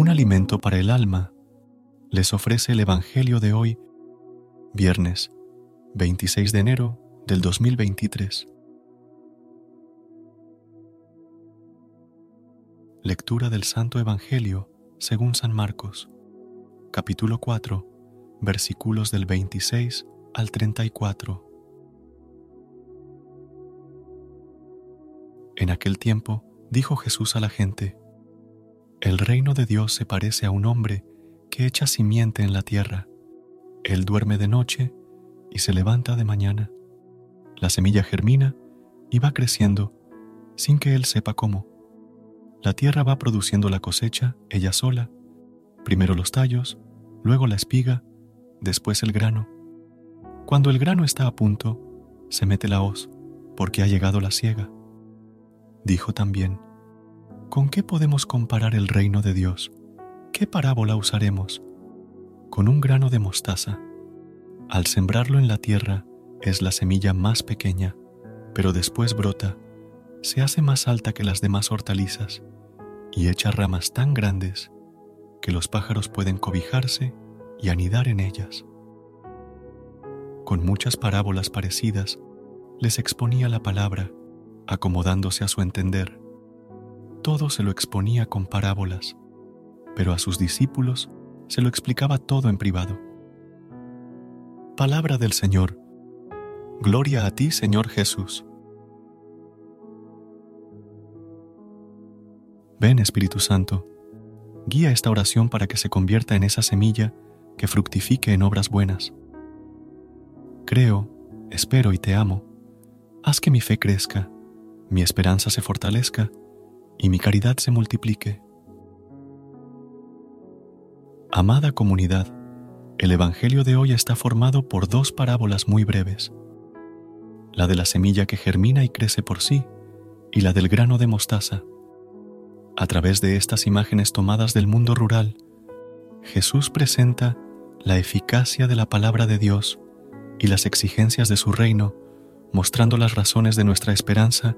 Un alimento para el alma, les ofrece el Evangelio de hoy, viernes 26 de enero del 2023. Lectura del Santo Evangelio según San Marcos, capítulo 4, versículos del 26 al 34. En aquel tiempo dijo Jesús a la gente, el reino de Dios se parece a un hombre que echa simiente en la tierra. Él duerme de noche y se levanta de mañana. La semilla germina y va creciendo sin que él sepa cómo. La tierra va produciendo la cosecha ella sola, primero los tallos, luego la espiga, después el grano. Cuando el grano está a punto, se mete la hoz, porque ha llegado la siega. Dijo también, ¿Con qué podemos comparar el reino de Dios? ¿Qué parábola usaremos? Con un grano de mostaza. Al sembrarlo en la tierra es la semilla más pequeña, pero después brota, se hace más alta que las demás hortalizas y echa ramas tan grandes que los pájaros pueden cobijarse y anidar en ellas. Con muchas parábolas parecidas, les exponía la palabra, acomodándose a su entender todo se lo exponía con parábolas, pero a sus discípulos se lo explicaba todo en privado. Palabra del Señor. Gloria a ti, Señor Jesús. Ven, Espíritu Santo, guía esta oración para que se convierta en esa semilla que fructifique en obras buenas. Creo, espero y te amo. Haz que mi fe crezca, mi esperanza se fortalezca y mi caridad se multiplique. Amada comunidad, el Evangelio de hoy está formado por dos parábolas muy breves, la de la semilla que germina y crece por sí y la del grano de mostaza. A través de estas imágenes tomadas del mundo rural, Jesús presenta la eficacia de la palabra de Dios y las exigencias de su reino, mostrando las razones de nuestra esperanza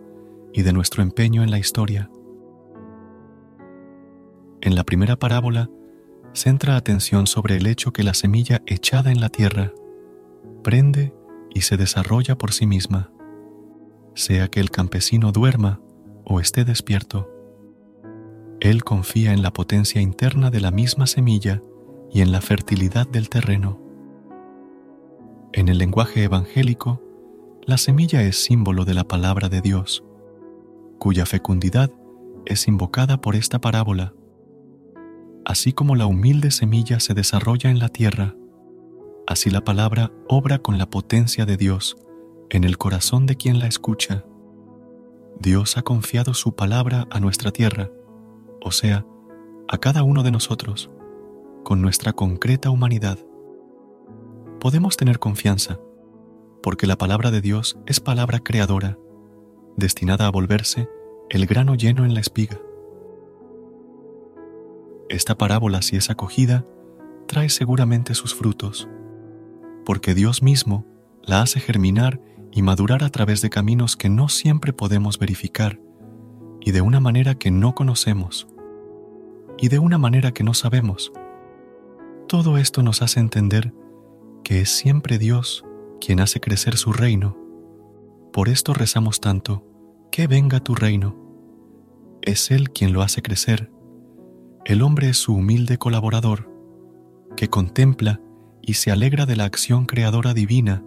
y de nuestro empeño en la historia. En la primera parábola, centra atención sobre el hecho que la semilla echada en la tierra prende y se desarrolla por sí misma, sea que el campesino duerma o esté despierto. Él confía en la potencia interna de la misma semilla y en la fertilidad del terreno. En el lenguaje evangélico, la semilla es símbolo de la palabra de Dios, cuya fecundidad es invocada por esta parábola Así como la humilde semilla se desarrolla en la tierra, así la palabra obra con la potencia de Dios en el corazón de quien la escucha. Dios ha confiado su palabra a nuestra tierra, o sea, a cada uno de nosotros, con nuestra concreta humanidad. Podemos tener confianza, porque la palabra de Dios es palabra creadora, destinada a volverse el grano lleno en la espiga. Esta parábola, si es acogida, trae seguramente sus frutos, porque Dios mismo la hace germinar y madurar a través de caminos que no siempre podemos verificar y de una manera que no conocemos y de una manera que no sabemos. Todo esto nos hace entender que es siempre Dios quien hace crecer su reino. Por esto rezamos tanto, que venga tu reino. Es Él quien lo hace crecer el hombre es su humilde colaborador, que contempla y se alegra de la acción creadora divina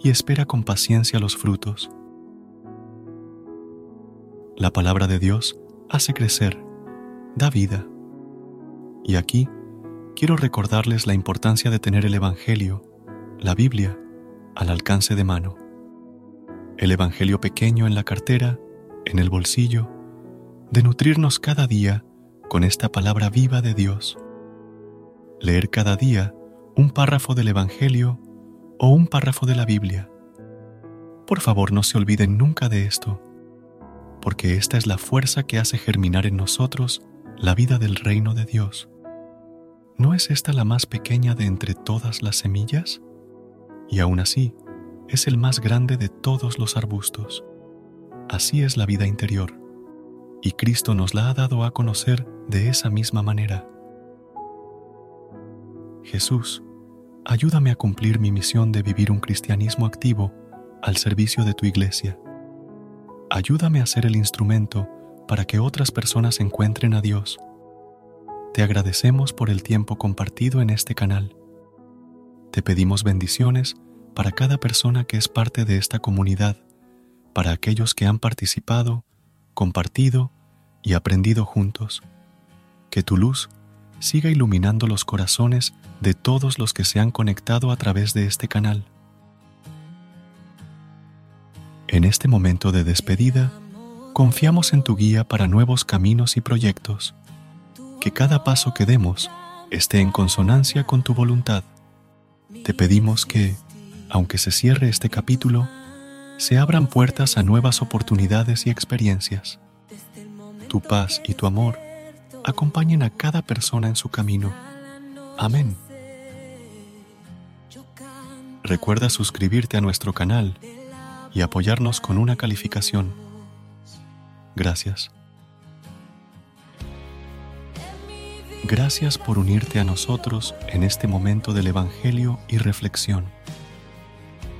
y espera con paciencia los frutos. La palabra de Dios hace crecer, da vida. Y aquí quiero recordarles la importancia de tener el Evangelio, la Biblia, al alcance de mano. el Evangelio pequeño en la cartera, en el bolsillo, de nutrirnos cada día con esta palabra viva de Dios. Leer cada día un párrafo del Evangelio o un párrafo de la Biblia. Por favor, no se olviden nunca de esto, porque esta es la fuerza que hace germinar en nosotros la vida del reino de Dios. ¿No es esta la más pequeña de entre todas las semillas? Y aún así, es el más grande de todos los arbustos. Así es la vida interior, y Cristo nos la ha dado a conocer de esa misma manera. Jesús, ayúdame a cumplir mi misión de vivir un cristianismo activo al servicio de tu iglesia. Ayúdame a ser el instrumento para que otras personas encuentren a Dios. Te agradecemos por el tiempo compartido en este canal. Te pedimos bendiciones para cada persona que es parte de esta comunidad, para aquellos que han participado, compartido y aprendido juntos. Que tu luz siga iluminando los corazones de todos los que se han conectado a través de este canal. En este momento de despedida, confiamos en tu guía para nuevos caminos y proyectos. Que cada paso que demos esté en consonancia con tu voluntad. Te pedimos que, aunque se cierre este capítulo, se abran puertas a nuevas oportunidades y experiencias. Tu paz y tu amor acompañen a cada persona en su camino. Amén. Recuerda suscribirte a nuestro canal y apoyarnos con una calificación. Gracias. Gracias por unirte a nosotros en este momento del Evangelio y reflexión.